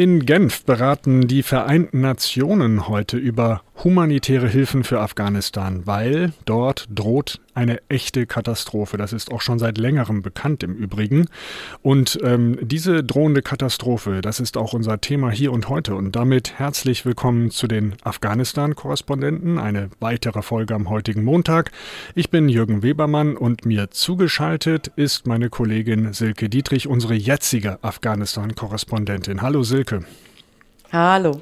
In Genf beraten die Vereinten Nationen heute über humanitäre Hilfen für Afghanistan, weil dort droht eine echte Katastrophe. Das ist auch schon seit längerem bekannt im Übrigen. Und ähm, diese drohende Katastrophe, das ist auch unser Thema hier und heute. Und damit herzlich willkommen zu den Afghanistan-Korrespondenten. Eine weitere Folge am heutigen Montag. Ich bin Jürgen Webermann und mir zugeschaltet ist meine Kollegin Silke Dietrich, unsere jetzige Afghanistan-Korrespondentin. Hallo Silke. Hallo.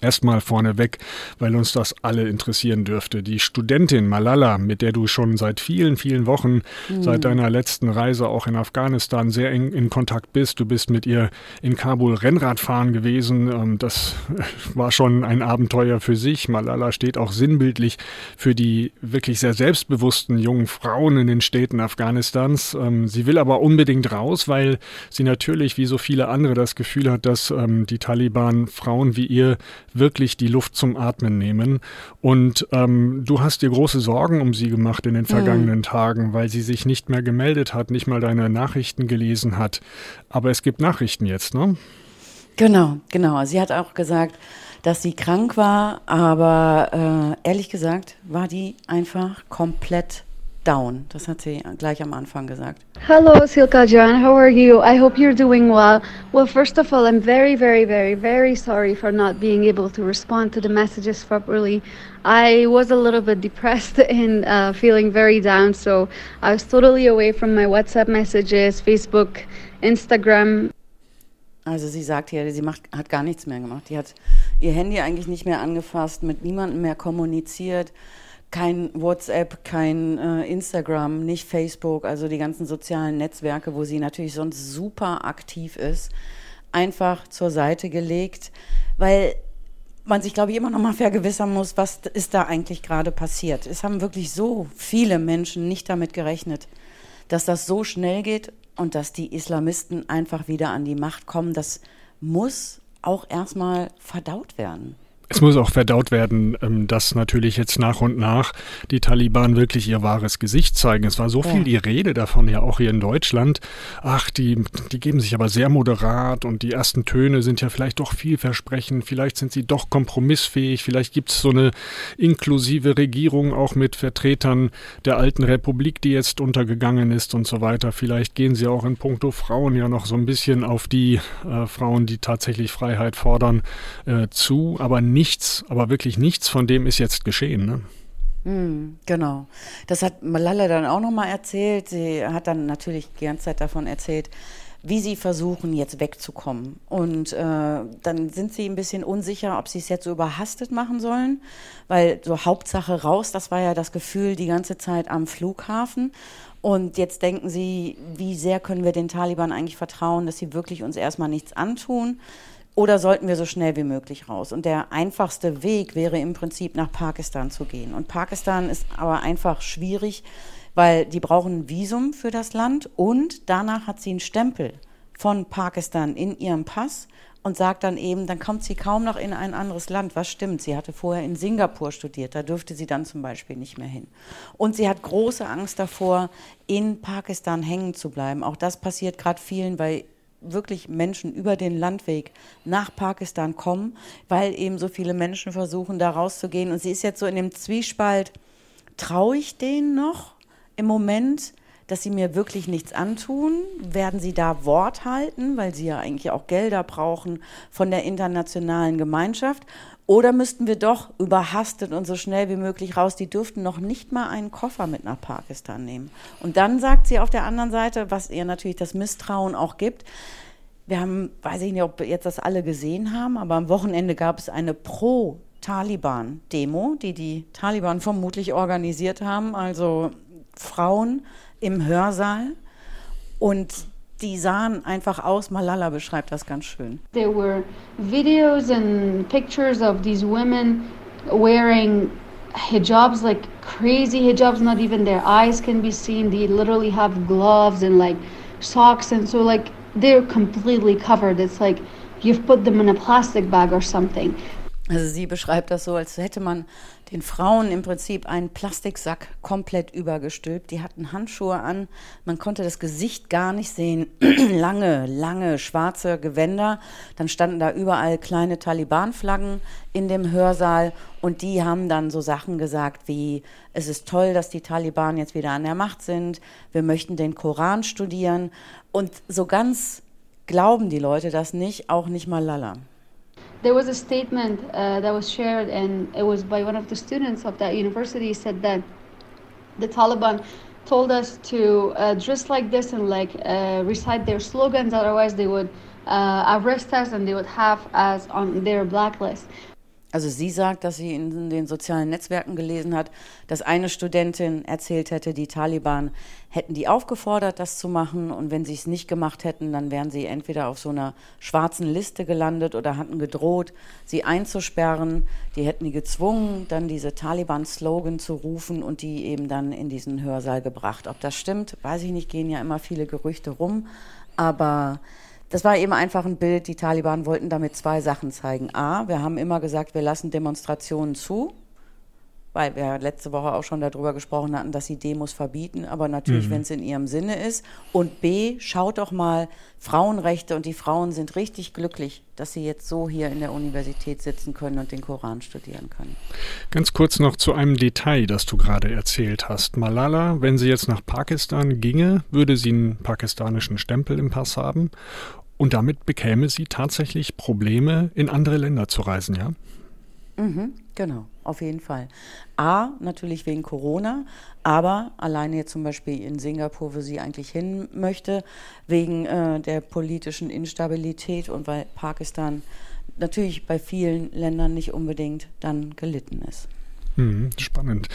Erstmal vorneweg, weil uns das alle interessieren dürfte. Die Studentin Malala, mit der du schon seit vielen, vielen Wochen, mhm. seit deiner letzten Reise auch in Afghanistan sehr eng in Kontakt bist. Du bist mit ihr in Kabul Rennradfahren gewesen. Ähm, das war schon ein Abenteuer für sich. Malala steht auch sinnbildlich für die wirklich sehr selbstbewussten jungen Frauen in den Städten Afghanistans. Ähm, sie will aber unbedingt raus, weil sie natürlich wie so viele andere das Gefühl hat, dass ähm, die Taliban Frauen wie ihr wirklich die Luft zum Atmen nehmen. Und ähm, du hast dir große Sorgen um sie gemacht in den mhm. vergangenen mhm. Tagen, weil sie sich nicht mehr gemeldet hat, nicht mal deine Nachrichten gelesen hat. Aber es gibt Nachrichten jetzt, ne? Genau, genau. Sie hat auch gesagt, dass sie krank war, aber äh, ehrlich gesagt war die einfach komplett down. Das hat sie gleich am Anfang gesagt. Hello, Silka John. How are you? I hope you're doing well. Well, first of all, I'm very, very, very, very sorry for not being able to respond to the messages properly. I was a little bit depressed and uh, feeling very down, so I was totally away from my WhatsApp messages, Facebook, Instagram. Also sie sagt hier, sie macht, hat gar nichts mehr gemacht. Die hat ihr Handy eigentlich nicht mehr angefasst, mit niemandem mehr kommuniziert kein WhatsApp, kein äh, Instagram, nicht Facebook, also die ganzen sozialen Netzwerke, wo sie natürlich sonst super aktiv ist, einfach zur Seite gelegt, weil man sich, glaube ich, immer noch mal vergewissern muss, was ist da eigentlich gerade passiert. Es haben wirklich so viele Menschen nicht damit gerechnet, dass das so schnell geht und dass die Islamisten einfach wieder an die Macht kommen. Das muss auch erstmal verdaut werden. Es muss auch verdaut werden, ähm, dass natürlich jetzt nach und nach die Taliban wirklich ihr wahres Gesicht zeigen. Es war so viel die Rede davon, ja auch hier in Deutschland. Ach, die, die geben sich aber sehr moderat und die ersten Töne sind ja vielleicht doch vielversprechend. Vielleicht sind sie doch kompromissfähig. Vielleicht gibt es so eine inklusive Regierung auch mit Vertretern der alten Republik, die jetzt untergegangen ist und so weiter. Vielleicht gehen sie auch in puncto Frauen ja noch so ein bisschen auf die äh, Frauen, die tatsächlich Freiheit fordern, äh, zu. Aber nichts, aber wirklich nichts von dem ist jetzt geschehen. Ne? Mm, genau. Das hat Malala dann auch nochmal erzählt. Sie hat dann natürlich die ganze Zeit davon erzählt, wie sie versuchen, jetzt wegzukommen. Und äh, dann sind sie ein bisschen unsicher, ob sie es jetzt so überhastet machen sollen, weil so Hauptsache raus, das war ja das Gefühl die ganze Zeit am Flughafen. Und jetzt denken sie, wie sehr können wir den Taliban eigentlich vertrauen, dass sie wirklich uns erstmal nichts antun. Oder sollten wir so schnell wie möglich raus? Und der einfachste Weg wäre im Prinzip nach Pakistan zu gehen. Und Pakistan ist aber einfach schwierig, weil die brauchen ein Visum für das Land und danach hat sie einen Stempel von Pakistan in ihrem Pass und sagt dann eben, dann kommt sie kaum noch in ein anderes Land. Was stimmt? Sie hatte vorher in Singapur studiert, da dürfte sie dann zum Beispiel nicht mehr hin. Und sie hat große Angst davor, in Pakistan hängen zu bleiben. Auch das passiert gerade vielen, weil wirklich Menschen über den Landweg nach Pakistan kommen, weil eben so viele Menschen versuchen, da rauszugehen. Und sie ist jetzt so in dem Zwiespalt, traue ich denen noch im Moment, dass sie mir wirklich nichts antun? Werden sie da Wort halten, weil sie ja eigentlich auch Gelder brauchen von der internationalen Gemeinschaft? Oder müssten wir doch überhastet und so schnell wie möglich raus? Die dürften noch nicht mal einen Koffer mit nach Pakistan nehmen. Und dann sagt sie auf der anderen Seite, was ihr natürlich das Misstrauen auch gibt, wir haben, weiß ich nicht, ob jetzt das alle gesehen haben, aber am Wochenende gab es eine Pro-Taliban-Demo, die die Taliban vermutlich organisiert haben, also Frauen im Hörsaal. Und die sahen einfach aus. Malala beschreibt das ganz schön. There were videos and pictures of these women wearing hijabs like crazy hijabs not even their eyes can be seen they literally have gloves and like socks and so like they're completely covered it's like you've put them in a plastic bag or something Also sie beschreibt das so, als hätte man den Frauen im Prinzip einen Plastiksack komplett übergestülpt. Die hatten Handschuhe an, man konnte das Gesicht gar nicht sehen. lange, lange schwarze Gewänder. Dann standen da überall kleine Taliban-Flaggen in dem Hörsaal und die haben dann so Sachen gesagt wie, es ist toll, dass die Taliban jetzt wieder an der Macht sind, wir möchten den Koran studieren und so ganz glauben die Leute das nicht, auch nicht mal Lala. There was a statement uh, that was shared, and it was by one of the students of that university. Said that the Taliban told us to uh, dress like this and like uh, recite their slogans, otherwise they would uh, arrest us and they would have us on their blacklist. Also sie sagt, dass sie in den sozialen Netzwerken gelesen hat, dass eine Studentin erzählt hätte, die Taliban hätten die aufgefordert, das zu machen und wenn sie es nicht gemacht hätten, dann wären sie entweder auf so einer schwarzen Liste gelandet oder hatten gedroht, sie einzusperren. Die hätten die gezwungen, dann diese Taliban-Slogan zu rufen und die eben dann in diesen Hörsaal gebracht. Ob das stimmt, weiß ich nicht, gehen ja immer viele Gerüchte rum, aber das war eben einfach ein Bild. Die Taliban wollten damit zwei Sachen zeigen. A, wir haben immer gesagt, wir lassen Demonstrationen zu, weil wir letzte Woche auch schon darüber gesprochen hatten, dass sie Demos verbieten, aber natürlich, mhm. wenn es in ihrem Sinne ist. Und B, schaut doch mal Frauenrechte und die Frauen sind richtig glücklich, dass sie jetzt so hier in der Universität sitzen können und den Koran studieren können. Ganz kurz noch zu einem Detail, das du gerade erzählt hast. Malala, wenn sie jetzt nach Pakistan ginge, würde sie einen pakistanischen Stempel im Pass haben und damit bekäme sie tatsächlich Probleme, in andere Länder zu reisen, ja? Mhm, genau, auf jeden Fall. A, natürlich wegen Corona, aber alleine jetzt zum Beispiel in Singapur, wo sie eigentlich hin möchte, wegen äh, der politischen Instabilität und weil Pakistan natürlich bei vielen Ländern nicht unbedingt dann gelitten ist. Hm, spannend.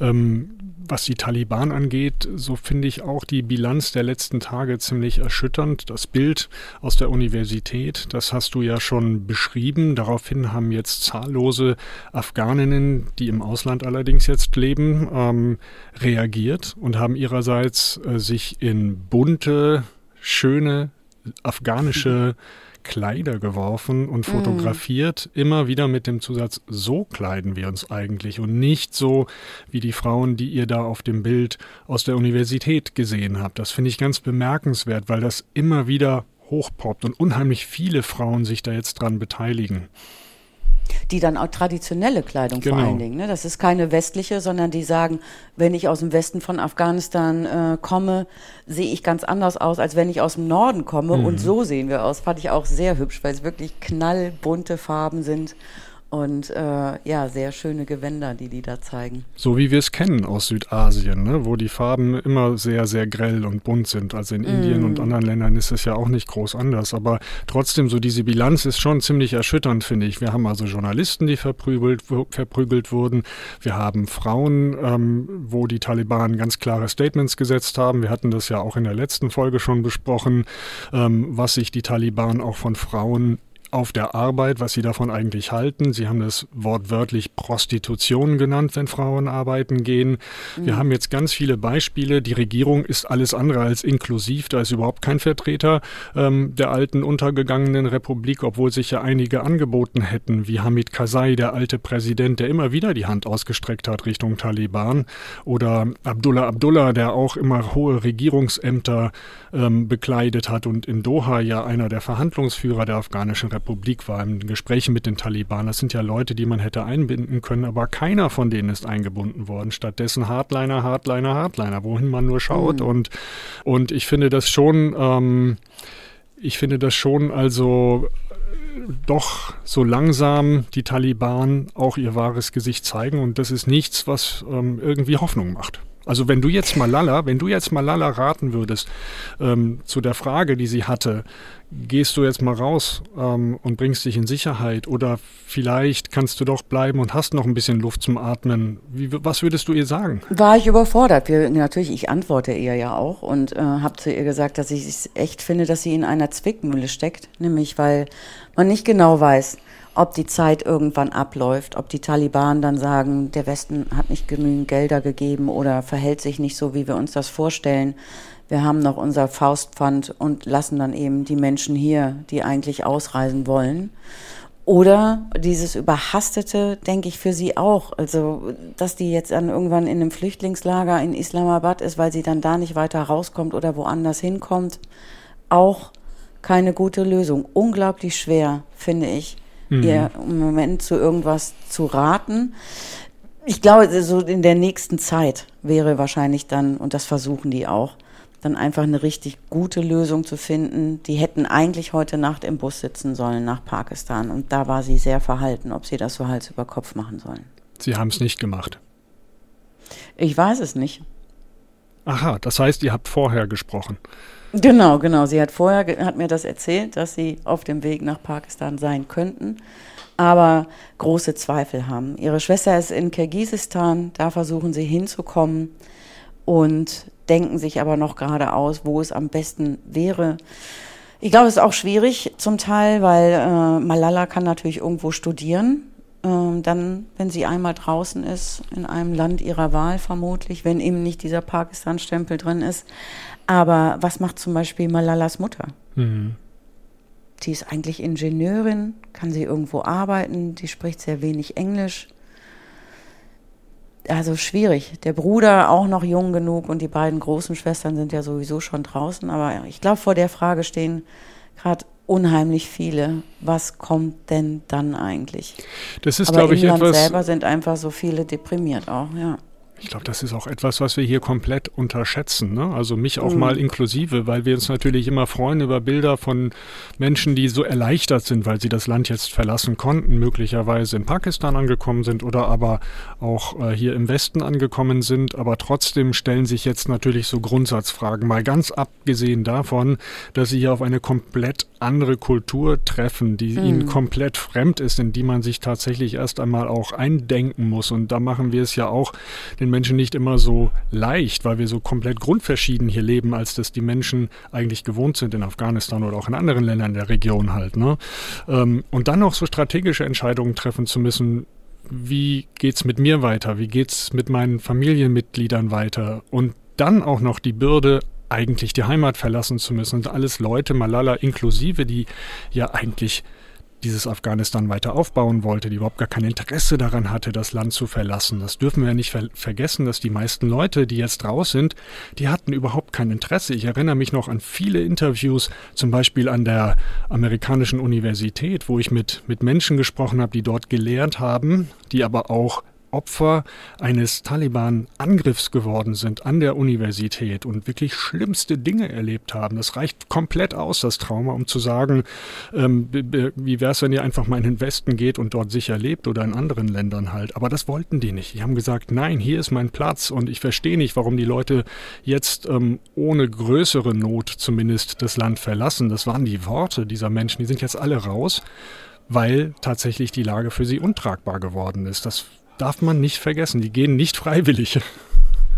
Ähm, was die Taliban angeht, so finde ich auch die Bilanz der letzten Tage ziemlich erschütternd. Das Bild aus der Universität, das hast du ja schon beschrieben. Daraufhin haben jetzt zahllose Afghaninnen, die im Ausland allerdings jetzt leben, ähm, reagiert und haben ihrerseits äh, sich in bunte, schöne afghanische Kleider geworfen und mhm. fotografiert, mm. immer wieder mit dem Zusatz, so kleiden wir uns eigentlich und nicht so wie die Frauen, die ihr da auf dem Bild aus der Universität gesehen habt. Das finde ich ganz bemerkenswert, weil das immer wieder hochpoppt und unheimlich viele Frauen sich da jetzt dran beteiligen die dann auch traditionelle Kleidung genau. vor allen Dingen. Ne? Das ist keine westliche, sondern die sagen, wenn ich aus dem Westen von Afghanistan äh, komme, sehe ich ganz anders aus, als wenn ich aus dem Norden komme. Mhm. Und so sehen wir aus. Fand ich auch sehr hübsch, weil es wirklich knallbunte Farben sind und äh, ja, sehr schöne Gewänder, die die da zeigen. So wie wir es kennen aus Südasien, ne? wo die Farben immer sehr, sehr grell und bunt sind. Also in mm. Indien und anderen Ländern ist es ja auch nicht groß anders. Aber trotzdem, so diese Bilanz ist schon ziemlich erschütternd, finde ich. Wir haben also Journalisten, die verprügelt, verprügelt wurden. Wir haben Frauen, ähm, wo die Taliban ganz klare Statements gesetzt haben. Wir hatten das ja auch in der letzten Folge schon besprochen, ähm, was sich die Taliban auch von Frauen auf der Arbeit, was Sie davon eigentlich halten. Sie haben das wortwörtlich Prostitution genannt, wenn Frauen arbeiten gehen. Mhm. Wir haben jetzt ganz viele Beispiele. Die Regierung ist alles andere als inklusiv. Da ist überhaupt kein Vertreter ähm, der alten untergegangenen Republik, obwohl sich ja einige angeboten hätten, wie Hamid Karzai, der alte Präsident, der immer wieder die Hand ausgestreckt hat Richtung Taliban, oder Abdullah Abdullah, der auch immer hohe Regierungsämter ähm, bekleidet hat und in Doha ja einer der Verhandlungsführer der afghanischen Republik Republik war, in Gesprächen mit den Taliban. Das sind ja Leute, die man hätte einbinden können, aber keiner von denen ist eingebunden worden. Stattdessen Hardliner, Hardliner, Hardliner, wohin man nur schaut. Mhm. Und, und ich finde das schon, ähm, ich finde das schon also doch so langsam die Taliban auch ihr wahres Gesicht zeigen und das ist nichts, was ähm, irgendwie Hoffnung macht. Also wenn du jetzt Malala, wenn du jetzt Malala raten würdest ähm, zu der Frage, die sie hatte, gehst du jetzt mal raus ähm, und bringst dich in Sicherheit oder vielleicht kannst du doch bleiben und hast noch ein bisschen Luft zum Atmen. Wie, was würdest du ihr sagen? War ich überfordert. Wir, natürlich, ich antworte ihr ja auch und äh, habe zu ihr gesagt, dass ich es echt finde, dass sie in einer Zwickmühle steckt, nämlich weil man nicht genau weiß, ob die Zeit irgendwann abläuft, ob die Taliban dann sagen, der Westen hat nicht genügend Gelder gegeben oder verhält sich nicht so, wie wir uns das vorstellen. Wir haben noch unser Faustpfand und lassen dann eben die Menschen hier, die eigentlich ausreisen wollen. Oder dieses Überhastete, denke ich, für sie auch. Also, dass die jetzt dann irgendwann in einem Flüchtlingslager in Islamabad ist, weil sie dann da nicht weiter rauskommt oder woanders hinkommt, auch keine gute Lösung. Unglaublich schwer, finde ich. Ihr im Moment zu irgendwas zu raten. Ich glaube, so in der nächsten Zeit wäre wahrscheinlich dann, und das versuchen die auch, dann einfach eine richtig gute Lösung zu finden. Die hätten eigentlich heute Nacht im Bus sitzen sollen nach Pakistan und da war sie sehr verhalten, ob sie das so Hals über Kopf machen sollen. Sie haben es nicht gemacht. Ich weiß es nicht. Aha, das heißt, ihr habt vorher gesprochen. Genau, genau. Sie hat vorher hat mir das erzählt, dass sie auf dem Weg nach Pakistan sein könnten, aber große Zweifel haben. Ihre Schwester ist in Kirgisistan, da versuchen sie hinzukommen und denken sich aber noch gerade aus, wo es am besten wäre. Ich glaube, es ist auch schwierig zum Teil, weil äh, Malala kann natürlich irgendwo studieren. Ähm, dann, wenn sie einmal draußen ist, in einem Land ihrer Wahl vermutlich, wenn eben nicht dieser Pakistan-Stempel drin ist. Aber was macht zum Beispiel Malalas Mutter? Mhm. Die ist eigentlich Ingenieurin, kann sie irgendwo arbeiten, die spricht sehr wenig Englisch also schwierig. Der Bruder auch noch jung genug und die beiden großen Schwestern sind ja sowieso schon draußen. Aber ich glaube, vor der Frage stehen gerade unheimlich viele. Was kommt denn dann eigentlich? Das ist, glaube ich, Land etwas. selber sind einfach so viele deprimiert auch, ja. Ich glaube, das ist auch etwas, was wir hier komplett unterschätzen. Ne? Also mich auch mhm. mal inklusive, weil wir uns natürlich immer freuen über Bilder von Menschen, die so erleichtert sind, weil sie das Land jetzt verlassen konnten, möglicherweise in Pakistan angekommen sind oder aber auch äh, hier im Westen angekommen sind. Aber trotzdem stellen sich jetzt natürlich so Grundsatzfragen. Mal ganz abgesehen davon, dass sie hier auf eine komplett andere Kultur treffen, die mhm. ihnen komplett fremd ist, in die man sich tatsächlich erst einmal auch eindenken muss. Und da machen wir es ja auch den Menschen nicht immer so leicht, weil wir so komplett grundverschieden hier leben, als das die Menschen eigentlich gewohnt sind in Afghanistan oder auch in anderen Ländern der Region halt. Ne? Ähm, und dann noch so strategische Entscheidungen treffen zu müssen, wie geht's mit mir weiter? Wie geht's mit meinen Familienmitgliedern weiter? Und dann auch noch die Bürde eigentlich die Heimat verlassen zu müssen. Und alles Leute, Malala inklusive, die ja eigentlich dieses Afghanistan weiter aufbauen wollte, die überhaupt gar kein Interesse daran hatte, das Land zu verlassen. Das dürfen wir nicht ver vergessen, dass die meisten Leute, die jetzt raus sind, die hatten überhaupt kein Interesse. Ich erinnere mich noch an viele Interviews, zum Beispiel an der amerikanischen Universität, wo ich mit, mit Menschen gesprochen habe, die dort gelehrt haben, die aber auch Opfer eines Taliban-Angriffs geworden sind an der Universität und wirklich schlimmste Dinge erlebt haben. Das reicht komplett aus, das Trauma, um zu sagen, ähm, wie wäre es, wenn ihr einfach mal in den Westen geht und dort sicher lebt oder in anderen Ländern halt. Aber das wollten die nicht. Die haben gesagt, nein, hier ist mein Platz und ich verstehe nicht, warum die Leute jetzt ähm, ohne größere Not zumindest das Land verlassen. Das waren die Worte dieser Menschen. Die sind jetzt alle raus weil tatsächlich die Lage für sie untragbar geworden ist. Das darf man nicht vergessen. Die gehen nicht freiwillig.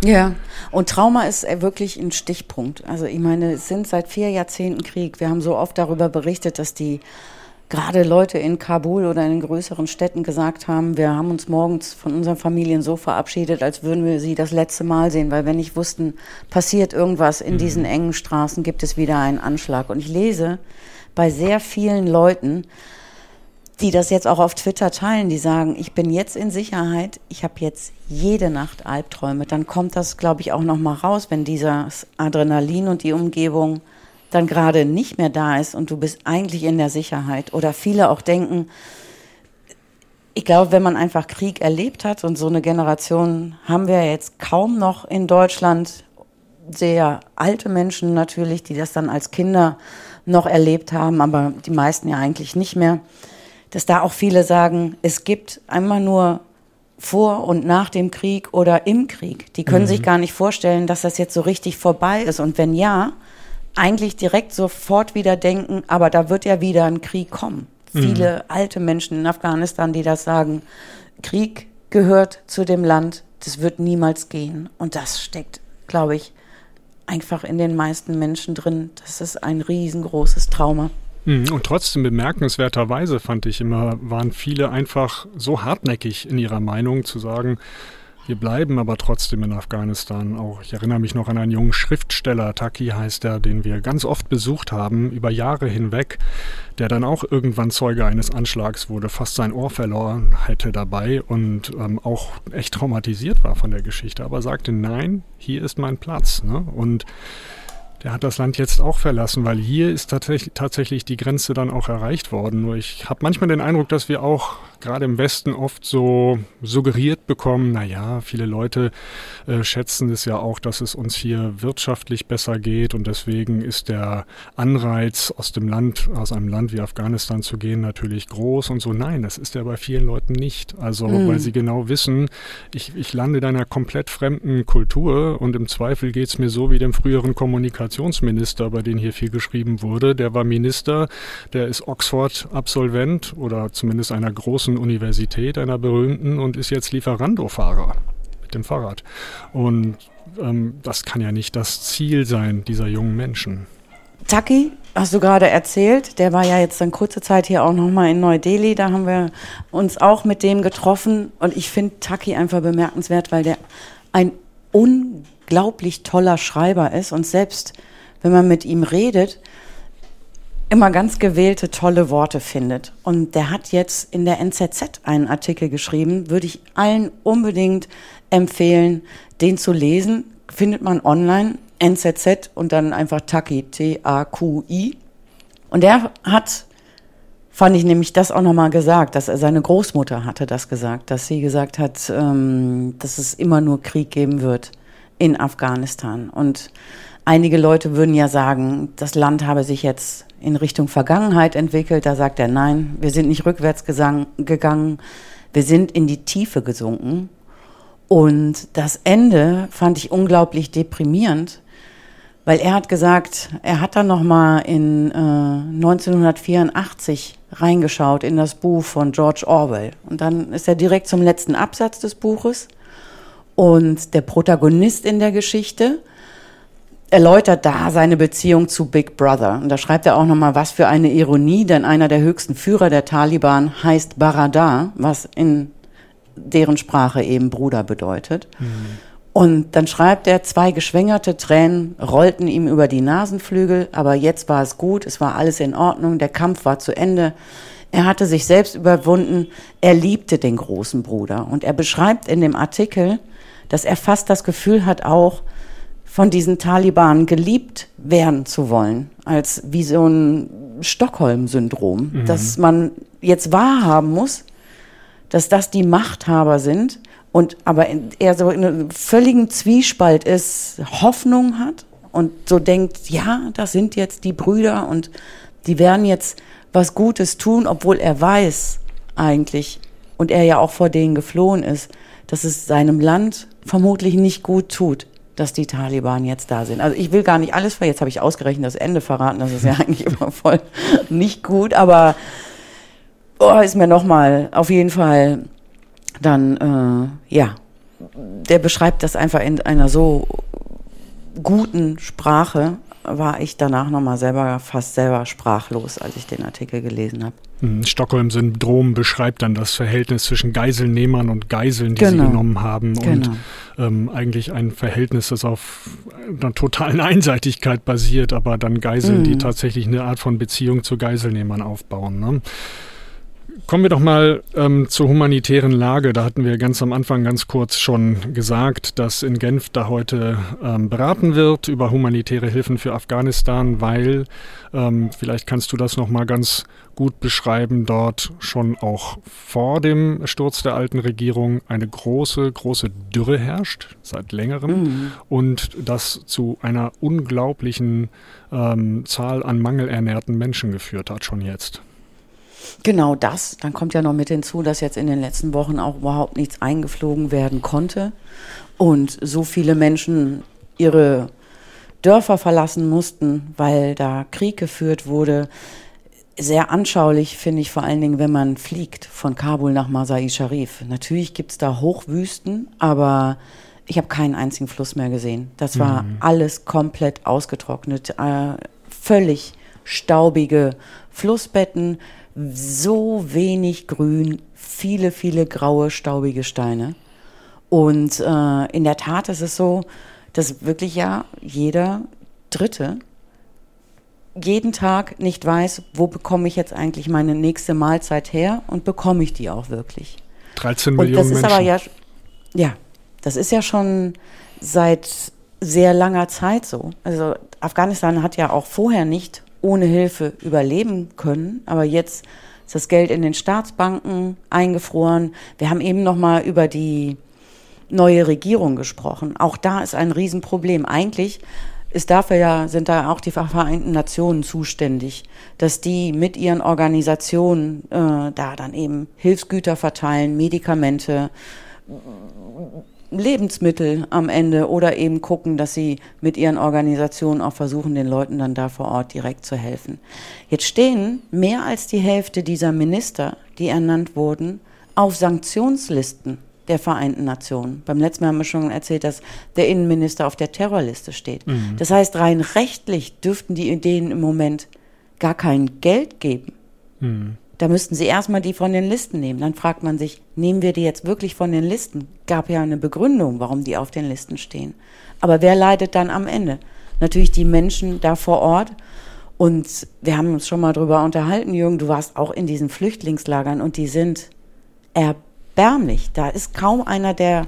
Ja, und Trauma ist äh, wirklich ein Stichpunkt. Also ich meine, es sind seit vier Jahrzehnten Krieg. Wir haben so oft darüber berichtet, dass die gerade Leute in Kabul oder in den größeren Städten gesagt haben, wir haben uns morgens von unseren Familien so verabschiedet, als würden wir sie das letzte Mal sehen, weil wir nicht wussten, passiert irgendwas in mhm. diesen engen Straßen, gibt es wieder einen Anschlag. Und ich lese bei sehr vielen Leuten, die das jetzt auch auf Twitter teilen, die sagen, ich bin jetzt in Sicherheit, ich habe jetzt jede Nacht Albträume, dann kommt das, glaube ich, auch noch mal raus, wenn dieses Adrenalin und die Umgebung dann gerade nicht mehr da ist und du bist eigentlich in der Sicherheit. Oder viele auch denken, ich glaube, wenn man einfach Krieg erlebt hat und so eine Generation haben wir jetzt kaum noch in Deutschland, sehr alte Menschen natürlich, die das dann als Kinder noch erlebt haben, aber die meisten ja eigentlich nicht mehr dass da auch viele sagen, es gibt einmal nur vor und nach dem Krieg oder im Krieg. Die können mhm. sich gar nicht vorstellen, dass das jetzt so richtig vorbei ist. Und wenn ja, eigentlich direkt sofort wieder denken, aber da wird ja wieder ein Krieg kommen. Mhm. Viele alte Menschen in Afghanistan, die das sagen, Krieg gehört zu dem Land, das wird niemals gehen. Und das steckt, glaube ich, einfach in den meisten Menschen drin. Das ist ein riesengroßes Trauma. Mhm, und trotzdem bemerkenswerterweise fand ich immer, waren viele einfach so hartnäckig in ihrer Meinung zu sagen, Wir bleiben aber trotzdem in Afghanistan. Auch ich erinnere mich noch an einen jungen Schriftsteller, Taki heißt er, den wir ganz oft besucht haben, über Jahre hinweg, der dann auch irgendwann Zeuge eines Anschlags wurde, fast sein Ohr verloren hätte dabei und ähm, auch echt traumatisiert war von der Geschichte, aber sagte, nein, hier ist mein Platz. Ne? Und der hat das Land jetzt auch verlassen, weil hier ist tatsächlich die Grenze dann auch erreicht worden. Nur ich habe manchmal den Eindruck, dass wir auch gerade im Westen oft so suggeriert bekommen, naja, viele Leute äh, schätzen es ja auch, dass es uns hier wirtschaftlich besser geht und deswegen ist der Anreiz aus dem Land, aus einem Land wie Afghanistan zu gehen, natürlich groß und so. Nein, das ist ja bei vielen Leuten nicht. Also, mhm. weil sie genau wissen, ich, ich lande in einer komplett fremden Kultur und im Zweifel geht es mir so wie dem früheren Kommunikationsminister, bei dem hier viel geschrieben wurde. Der war Minister, der ist Oxford-Absolvent oder zumindest einer großen großen Universität, einer berühmten, und ist jetzt Lieferando-Fahrer mit dem Fahrrad. Und ähm, das kann ja nicht das Ziel sein dieser jungen Menschen. Taki, hast du gerade erzählt, der war ja jetzt dann kurze Zeit hier auch nochmal in Neu-Delhi, da haben wir uns auch mit dem getroffen und ich finde Taki einfach bemerkenswert, weil der ein unglaublich toller Schreiber ist und selbst wenn man mit ihm redet, immer ganz gewählte, tolle Worte findet. Und der hat jetzt in der NZZ einen Artikel geschrieben, würde ich allen unbedingt empfehlen, den zu lesen. Findet man online, NZZ und dann einfach Taki, T-A-Q-I. Und der hat, fand ich nämlich das auch nochmal gesagt, dass er seine Großmutter hatte das gesagt, dass sie gesagt hat, ähm, dass es immer nur Krieg geben wird in Afghanistan. Und einige Leute würden ja sagen, das Land habe sich jetzt in Richtung Vergangenheit entwickelt. Da sagt er, nein, wir sind nicht rückwärts gegangen, wir sind in die Tiefe gesunken. Und das Ende fand ich unglaublich deprimierend, weil er hat gesagt, er hat dann noch mal in äh, 1984 reingeschaut in das Buch von George Orwell und dann ist er direkt zum letzten Absatz des Buches und der Protagonist in der Geschichte erläutert da seine Beziehung zu Big Brother. Und da schreibt er auch nochmal, was für eine Ironie, denn einer der höchsten Führer der Taliban heißt Baradar, was in deren Sprache eben Bruder bedeutet. Mhm. Und dann schreibt er, zwei geschwängerte Tränen rollten ihm über die Nasenflügel, aber jetzt war es gut, es war alles in Ordnung, der Kampf war zu Ende. Er hatte sich selbst überwunden, er liebte den großen Bruder. Und er beschreibt in dem Artikel, dass er fast das Gefühl hat auch, von diesen Taliban geliebt werden zu wollen, als wie so ein Stockholm-Syndrom, mhm. dass man jetzt wahrhaben muss, dass das die Machthaber sind und aber er so in einem völligen Zwiespalt ist, Hoffnung hat und so denkt, ja, das sind jetzt die Brüder und die werden jetzt was Gutes tun, obwohl er weiß eigentlich und er ja auch vor denen geflohen ist, dass es seinem Land vermutlich nicht gut tut dass die Taliban jetzt da sind. Also ich will gar nicht alles, ver jetzt habe ich ausgerechnet das Ende verraten, das ist ja eigentlich immer voll nicht gut, aber oh, ist mir nochmal auf jeden Fall dann, äh, ja, der beschreibt das einfach in einer so guten Sprache, war ich danach nochmal selber fast selber sprachlos, als ich den Artikel gelesen habe. Hm, Stockholm-Syndrom beschreibt dann das Verhältnis zwischen Geiselnehmern und Geiseln, die genau. sie genommen haben. Genau. Und ähm, eigentlich ein Verhältnis, das auf einer totalen Einseitigkeit basiert, aber dann Geiseln, mhm. die tatsächlich eine Art von Beziehung zu Geiselnehmern aufbauen. Ne? Kommen wir doch mal ähm, zur humanitären Lage. Da hatten wir ganz am Anfang ganz kurz schon gesagt, dass in Genf da heute ähm, beraten wird über humanitäre Hilfen für Afghanistan, weil, ähm, vielleicht kannst du das noch mal ganz gut beschreiben, dort schon auch vor dem Sturz der alten Regierung eine große, große Dürre herrscht, seit längerem, mhm. und das zu einer unglaublichen ähm, Zahl an mangelernährten Menschen geführt hat, schon jetzt. Genau das. Dann kommt ja noch mit hinzu, dass jetzt in den letzten Wochen auch überhaupt nichts eingeflogen werden konnte und so viele Menschen ihre Dörfer verlassen mussten, weil da Krieg geführt wurde. Sehr anschaulich finde ich vor allen Dingen, wenn man fliegt von Kabul nach Masai Sharif. Natürlich gibt es da Hochwüsten, aber ich habe keinen einzigen Fluss mehr gesehen. Das war mhm. alles komplett ausgetrocknet, äh, völlig staubige Flussbetten, so wenig Grün, viele, viele graue, staubige Steine. Und äh, in der Tat ist es so, dass wirklich ja jeder Dritte jeden Tag nicht weiß, wo bekomme ich jetzt eigentlich meine nächste Mahlzeit her und bekomme ich die auch wirklich. 13 Millionen und das ist Menschen. aber ja, ja, das ist ja schon seit sehr langer Zeit so. Also Afghanistan hat ja auch vorher nicht ohne Hilfe überleben können, aber jetzt ist das Geld in den Staatsbanken eingefroren. Wir haben eben noch mal über die neue Regierung gesprochen. Auch da ist ein Riesenproblem. Eigentlich ist dafür ja, sind da auch die Vereinten Nationen zuständig, dass die mit ihren Organisationen äh, da dann eben Hilfsgüter verteilen, Medikamente, Lebensmittel am Ende oder eben gucken, dass sie mit ihren Organisationen auch versuchen, den Leuten dann da vor Ort direkt zu helfen. Jetzt stehen mehr als die Hälfte dieser Minister, die ernannt wurden, auf Sanktionslisten der Vereinten Nationen. Beim letzten Mal haben wir schon erzählt, dass der Innenminister auf der Terrorliste steht. Mhm. Das heißt, rein rechtlich dürften die Ideen im Moment gar kein Geld geben. Mhm. Da müssten sie erstmal die von den Listen nehmen. Dann fragt man sich, nehmen wir die jetzt wirklich von den Listen? Gab ja eine Begründung, warum die auf den Listen stehen. Aber wer leidet dann am Ende? Natürlich die Menschen da vor Ort. Und wir haben uns schon mal drüber unterhalten, Jürgen, du warst auch in diesen Flüchtlingslagern und die sind erbärmlich. Da ist kaum einer, der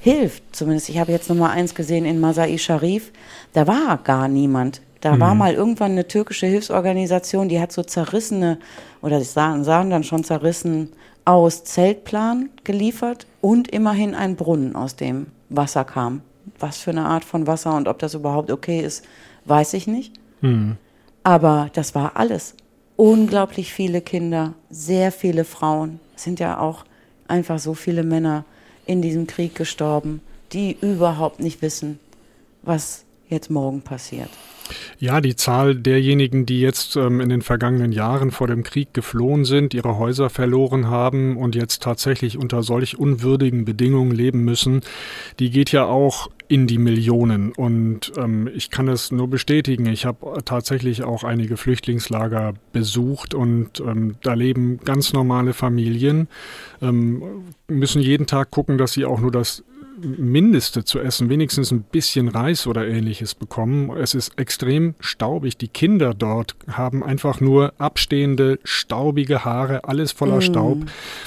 hilft. Zumindest, ich habe jetzt noch eins gesehen in Masai Sharif. Da war gar niemand. Da mhm. war mal irgendwann eine türkische Hilfsorganisation, die hat so zerrissene, oder das sahen, sahen dann schon zerrissen aus Zeltplan geliefert und immerhin ein Brunnen, aus dem Wasser kam. Was für eine Art von Wasser und ob das überhaupt okay ist, weiß ich nicht. Mhm. Aber das war alles. Unglaublich viele Kinder, sehr viele Frauen. sind ja auch einfach so viele Männer in diesem Krieg gestorben, die überhaupt nicht wissen, was jetzt morgen passiert. Ja, die Zahl derjenigen, die jetzt ähm, in den vergangenen Jahren vor dem Krieg geflohen sind, ihre Häuser verloren haben und jetzt tatsächlich unter solch unwürdigen Bedingungen leben müssen, die geht ja auch in die Millionen. Und ähm, ich kann es nur bestätigen. Ich habe tatsächlich auch einige Flüchtlingslager besucht und ähm, da leben ganz normale Familien, ähm, müssen jeden Tag gucken, dass sie auch nur das Mindeste zu essen, wenigstens ein bisschen Reis oder ähnliches bekommen. Es ist extrem staubig. Die Kinder dort haben einfach nur abstehende, staubige Haare, alles voller mm. Staub.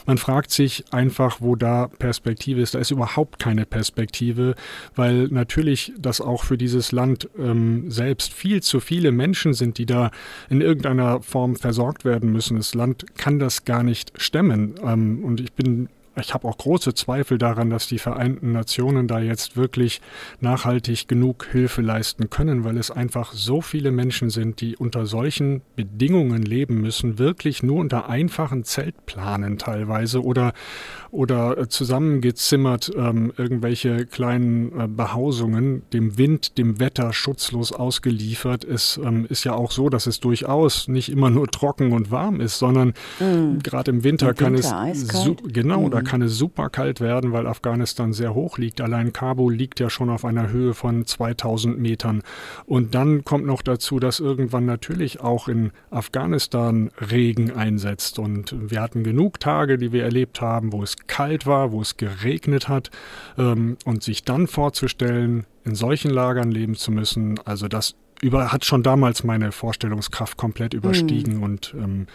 Man fragt sich einfach, wo da Perspektive ist. Da ist überhaupt keine Perspektive, weil natürlich das auch für dieses Land ähm, selbst viel zu viele Menschen sind, die da in irgendeiner Form versorgt werden müssen. Das Land kann das gar nicht stemmen. Ähm, und ich bin ich habe auch große Zweifel daran, dass die Vereinten Nationen da jetzt wirklich nachhaltig genug Hilfe leisten können, weil es einfach so viele Menschen sind, die unter solchen Bedingungen leben müssen, wirklich nur unter einfachen Zeltplanen teilweise oder, oder zusammengezimmert ähm, irgendwelche kleinen äh, Behausungen, dem Wind, dem Wetter schutzlos ausgeliefert. Es ähm, ist ja auch so, dass es durchaus nicht immer nur trocken und warm ist, sondern mm. gerade im Winter, Im kann Winter es genau, mm. da kann es super kalt werden, weil Afghanistan sehr hoch liegt. Allein Kabul liegt ja schon auf einer Höhe von 2000 Metern. Und dann kommt noch dazu, dass irgendwann natürlich auch in Afghanistan Regen einsetzt. Und wir hatten genug Tage, die wir erlebt haben, wo es kalt war, wo es geregnet hat. Ähm, und sich dann vorzustellen, in solchen Lagern leben zu müssen, also das über, hat schon damals meine Vorstellungskraft komplett überstiegen. Mhm. Und ähm,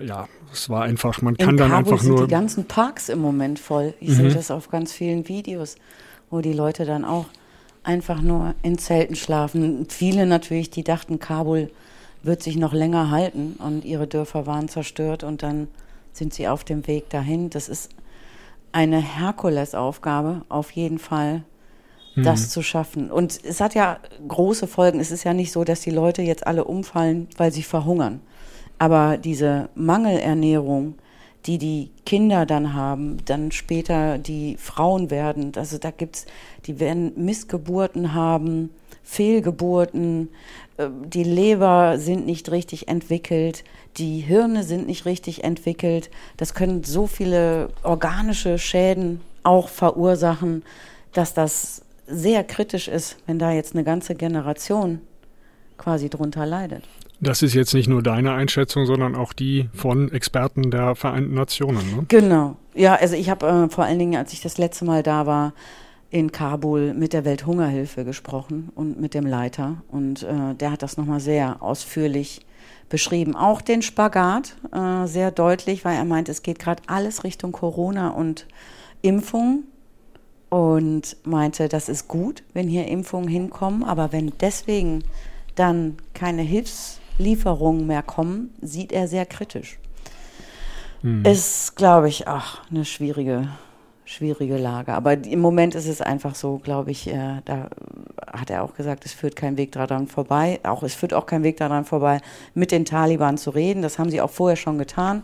ja, es war einfach, man kann In dann Kabul einfach sind nur. die ganzen Parks im Moment voll. Ich mhm. sehe das auf ganz vielen Videos, wo die Leute dann auch einfach nur in Zelten schlafen. Viele natürlich, die dachten, Kabul wird sich noch länger halten und ihre Dörfer waren zerstört und dann sind sie auf dem Weg dahin. Das ist eine Herkulesaufgabe, auf jeden Fall, das mhm. zu schaffen. Und es hat ja große Folgen. Es ist ja nicht so, dass die Leute jetzt alle umfallen, weil sie verhungern. Aber diese Mangelernährung, die die Kinder dann haben, dann später die Frauen werden, also da gibt's, die werden Missgeburten haben, Fehlgeburten, äh, die Leber sind nicht richtig entwickelt, die Hirne sind nicht richtig entwickelt. Das können so viele organische Schäden auch verursachen, dass das sehr kritisch ist, wenn da jetzt eine ganze Generation quasi drunter leidet. Das ist jetzt nicht nur deine Einschätzung, sondern auch die von Experten der Vereinten Nationen. Ne? Genau, Ja, also ich habe äh, vor allen Dingen, als ich das letzte Mal da war, in Kabul mit der Welthungerhilfe gesprochen und mit dem Leiter. Und äh, der hat das nochmal sehr ausführlich beschrieben. Auch den Spagat äh, sehr deutlich, weil er meint, es geht gerade alles Richtung Corona und Impfung. Und meinte, das ist gut, wenn hier Impfungen hinkommen, aber wenn deswegen dann keine Hilfslieferungen mehr kommen, sieht er sehr kritisch. Hm. Ist, glaube ich, ach, eine schwierige schwierige Lage. Aber im Moment ist es einfach so, glaube ich, äh, da hat er auch gesagt, es führt kein Weg daran vorbei. Auch es führt auch kein Weg daran vorbei, mit den Taliban zu reden. Das haben sie auch vorher schon getan.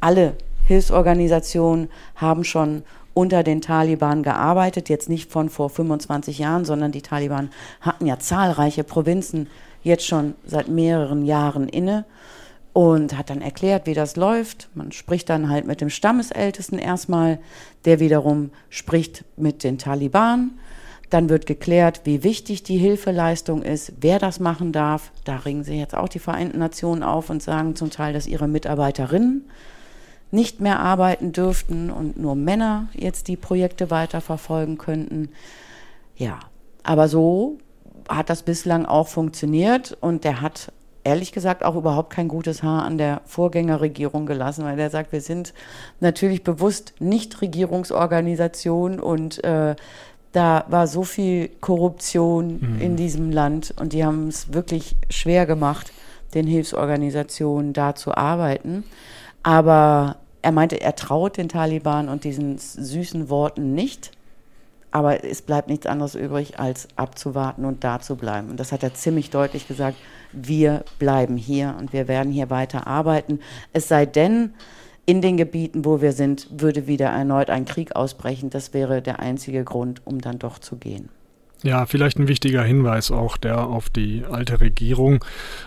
Alle Hilfsorganisationen haben schon unter den Taliban gearbeitet, jetzt nicht von vor 25 Jahren, sondern die Taliban hatten ja zahlreiche Provinzen jetzt schon seit mehreren Jahren inne und hat dann erklärt, wie das läuft. Man spricht dann halt mit dem Stammesältesten erstmal, der wiederum spricht mit den Taliban. Dann wird geklärt, wie wichtig die Hilfeleistung ist, wer das machen darf. Da ringen sie jetzt auch die Vereinten Nationen auf und sagen zum Teil, dass ihre Mitarbeiterinnen nicht mehr arbeiten dürften und nur Männer jetzt die Projekte weiterverfolgen könnten. Ja, aber so hat das bislang auch funktioniert und der hat ehrlich gesagt auch überhaupt kein gutes Haar an der Vorgängerregierung gelassen, weil der sagt, wir sind natürlich bewusst nicht Regierungsorganisation und äh, da war so viel Korruption mhm. in diesem Land und die haben es wirklich schwer gemacht, den Hilfsorganisationen da zu arbeiten. Aber er meinte, er traut den Taliban und diesen süßen Worten nicht. Aber es bleibt nichts anderes übrig, als abzuwarten und da zu bleiben. Und das hat er ziemlich deutlich gesagt. Wir bleiben hier und wir werden hier weiter arbeiten. Es sei denn, in den Gebieten, wo wir sind, würde wieder erneut ein Krieg ausbrechen. Das wäre der einzige Grund, um dann doch zu gehen. Ja, vielleicht ein wichtiger Hinweis auch der auf die alte Regierung.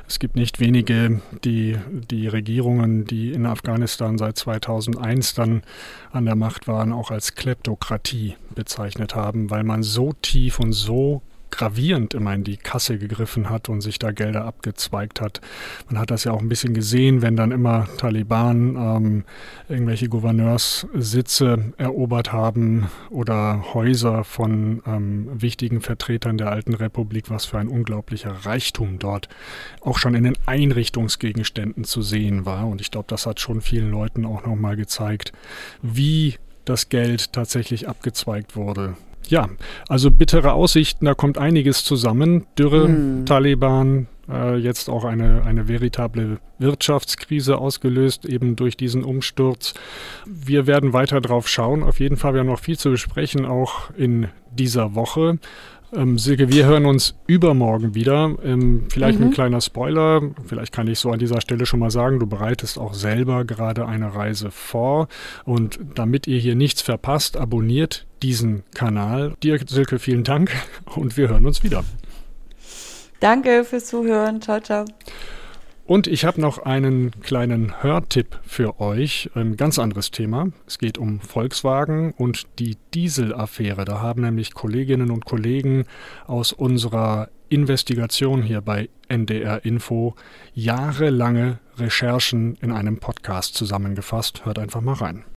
Es gibt nicht wenige, die die Regierungen, die in Afghanistan seit 2001 dann an der Macht waren, auch als Kleptokratie bezeichnet haben, weil man so tief und so gravierend immer in die Kasse gegriffen hat und sich da Gelder abgezweigt hat. Man hat das ja auch ein bisschen gesehen, wenn dann immer Taliban ähm, irgendwelche Gouverneurssitze erobert haben oder Häuser von ähm, wichtigen Vertretern der alten Republik, was für ein unglaublicher Reichtum dort auch schon in den Einrichtungsgegenständen zu sehen war. Und ich glaube, das hat schon vielen Leuten auch nochmal gezeigt, wie das Geld tatsächlich abgezweigt wurde. Ja, also bittere Aussichten, da kommt einiges zusammen. Dürre, hm. Taliban, äh, jetzt auch eine, eine veritable Wirtschaftskrise ausgelöst, eben durch diesen Umsturz. Wir werden weiter drauf schauen. Auf jeden Fall, wir haben noch viel zu besprechen, auch in dieser Woche. Ähm, Silke, wir hören uns übermorgen wieder. Ähm, vielleicht mhm. ein kleiner Spoiler. Vielleicht kann ich so an dieser Stelle schon mal sagen, du bereitest auch selber gerade eine Reise vor. Und damit ihr hier nichts verpasst, abonniert diesen Kanal. Dir, Silke, vielen Dank und wir hören uns wieder. Danke fürs Zuhören. Ciao, ciao. Und ich habe noch einen kleinen Hörtipp für euch. Ein ganz anderes Thema. Es geht um Volkswagen und die Dieselaffäre. Da haben nämlich Kolleginnen und Kollegen aus unserer Investigation hier bei NDR Info jahrelange Recherchen in einem Podcast zusammengefasst. Hört einfach mal rein.